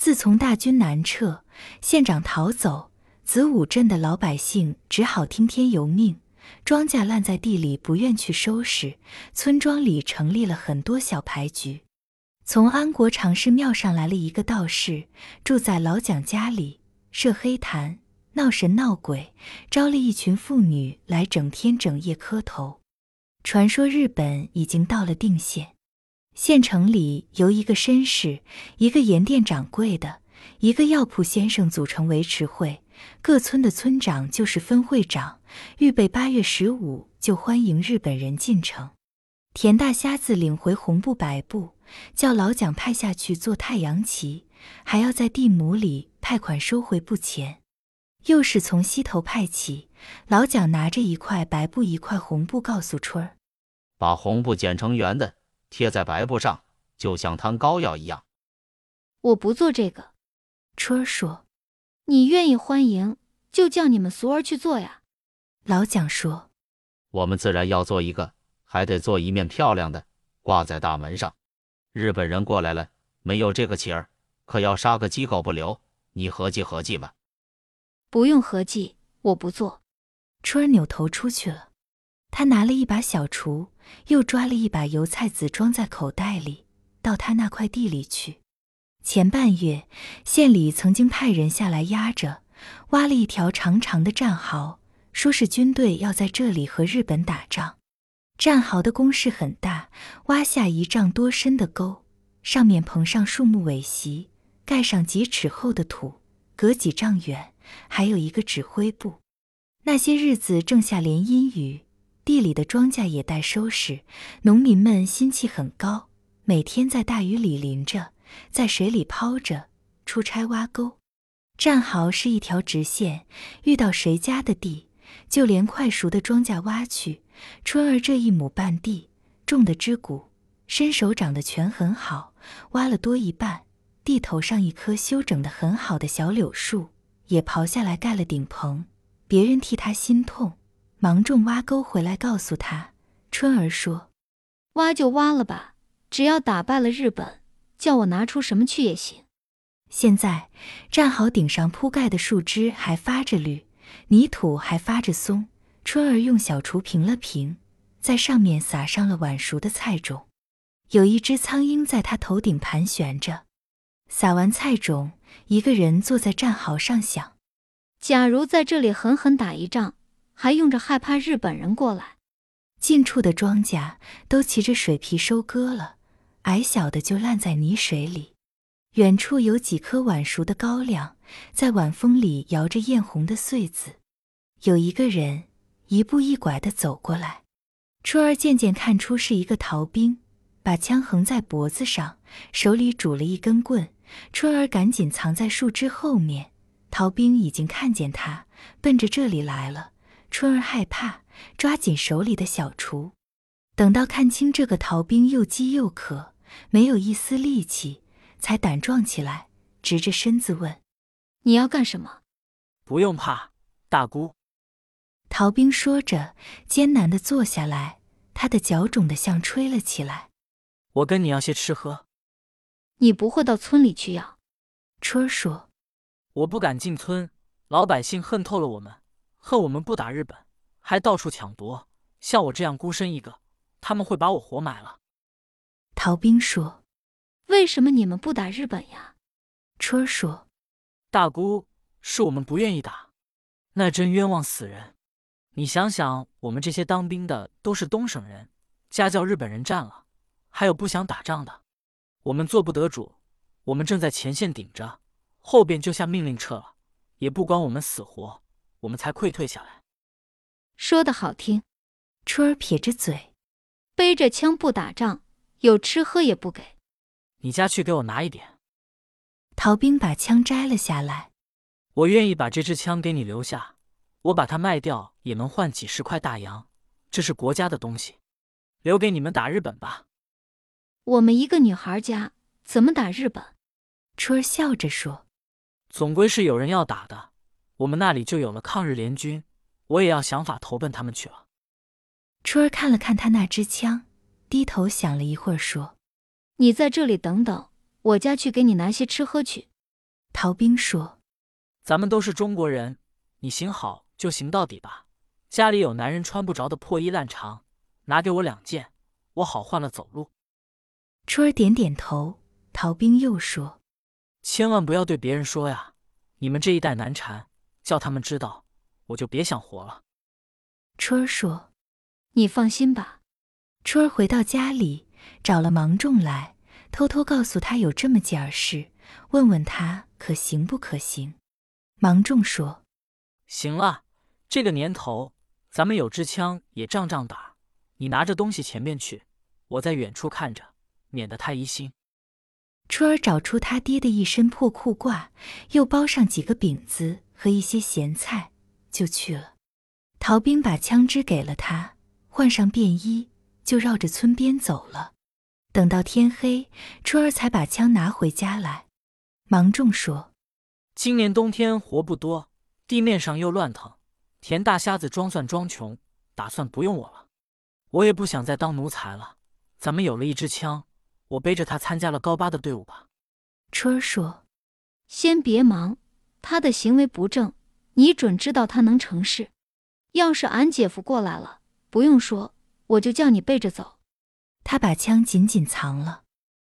自从大军南撤，县长逃走，子午镇的老百姓只好听天由命，庄稼烂在地里，不愿去收拾。村庄里成立了很多小牌局。从安国长氏庙上来了一个道士，住在老蒋家里，设黑坛，闹神闹鬼，招了一群妇女来，整天整夜磕头。传说日本已经到了定县。县城里由一个绅士、一个盐店掌柜的、一个药铺先生组成维持会，各村的村长就是分会长，预备八月十五就欢迎日本人进城。田大瞎子领回红布白布，叫老蒋派下去做太阳旗，还要在地亩里派款收回布钱。又是从西头派起，老蒋拿着一块白布一块红布，告诉春儿，把红布剪成圆的。贴在白布上，就像摊膏药一样。我不做这个，春儿说。你愿意欢迎，就叫你们俗儿去做呀。老蒋说。我们自然要做一个，还得做一面漂亮的，挂在大门上。日本人过来了，没有这个旗儿，可要杀个鸡狗不留。你合计合计吧。不用合计，我不做。春儿扭头出去了。他拿了一把小锄，又抓了一把油菜籽装在口袋里，到他那块地里去。前半月，县里曾经派人下来压着，挖了一条长长的战壕，说是军队要在这里和日本打仗。战壕的工事很大，挖下一丈多深的沟，上面棚上树木苇席，盖上几尺厚的土，隔几丈远还有一个指挥部。那些日子正下连阴雨。地里的庄稼也待收拾，农民们心气很高，每天在大雨里淋着，在水里泡着，出差挖沟。战壕是一条直线，遇到谁家的地，就连快熟的庄稼挖去。春儿这一亩半地种的枝谷，伸手长得全很好，挖了多一半。地头上一棵修整的很好的小柳树，也刨下来盖了顶棚。别人替他心痛。芒种挖沟回来，告诉他，春儿说：“挖就挖了吧，只要打败了日本，叫我拿出什么去也行。”现在战壕顶上铺盖的树枝还发着绿，泥土还发着松。春儿用小锄平了平，在上面撒上了晚熟的菜种。有一只苍鹰在他头顶盘旋着。撒完菜种，一个人坐在战壕上想：假如在这里狠狠打一仗。还用着害怕日本人过来，近处的庄稼都骑着水皮收割了，矮小的就烂在泥水里。远处有几棵晚熟的高粱，在晚风里摇着艳红的穗子。有一个人一步一拐地走过来，春儿渐渐看出是一个逃兵，把枪横在脖子上，手里拄了一根棍。春儿赶紧藏在树枝后面，逃兵已经看见他，奔着这里来了。春儿害怕，抓紧手里的小锄。等到看清这个逃兵又饥又渴，没有一丝力气，才胆壮起来，直着身子问：“你要干什么？”“不用怕，大姑。”逃兵说着，艰难地坐下来，他的脚肿得像吹了起来。“我跟你要些吃喝。”“你不会到村里去要？”春儿说。“我不敢进村，老百姓恨透了我们。”恨我们不打日本，还到处抢夺。像我这样孤身一个，他们会把我活埋了。逃兵说：“为什么你们不打日本呀？”春儿说：“大姑，是我们不愿意打，那真冤枉死人。你想想，我们这些当兵的都是东省人，家叫日本人占了，还有不想打仗的，我们做不得主。我们正在前线顶着，后边就下命令撤了，也不管我们死活。”我们才溃退下来。说的好听，春儿撇着嘴，背着枪不打仗，有吃喝也不给。你家去给我拿一点。逃兵把枪摘了下来。我愿意把这支枪给你留下，我把它卖掉也能换几十块大洋。这是国家的东西，留给你们打日本吧。我们一个女孩家怎么打日本？春儿笑着说：“总归是有人要打的。”我们那里就有了抗日联军，我也要想法投奔他们去了。春儿看了看他那支枪，低头想了一会儿，说：“你在这里等等，我家去给你拿些吃喝去。”陶兵说：“咱们都是中国人，你行好就行到底吧。家里有男人穿不着的破衣烂裳，拿给我两件，我好换了走路。”春儿点点头。陶兵又说：“千万不要对别人说呀，你们这一代难缠，叫他们知道，我就别想活了。”春儿说：“你放心吧。”春儿回到家里，找了芒种来，偷偷告诉他有这么件事，问问他可行不可行。芒种说：“行了，这个年头，咱们有支枪也仗仗打。你拿着东西前面去，我在远处看着，免得他疑心。”春儿找出他爹的一身破裤褂，又包上几个饼子和一些咸菜，就去了。逃兵把枪支给了他，换上便衣，就绕着村边走了。等到天黑，春儿才把枪拿回家来。芒种说：“今年冬天活不多，地面上又乱腾，田大瞎子装蒜装穷，打算不用我了。我也不想再当奴才了。咱们有了一支枪。”我背着他参加了高八的队伍吧。春儿说：“先别忙，他的行为不正，你准知道他能成事。要是俺姐夫过来了，不用说，我就叫你背着走。”他把枪紧紧藏了。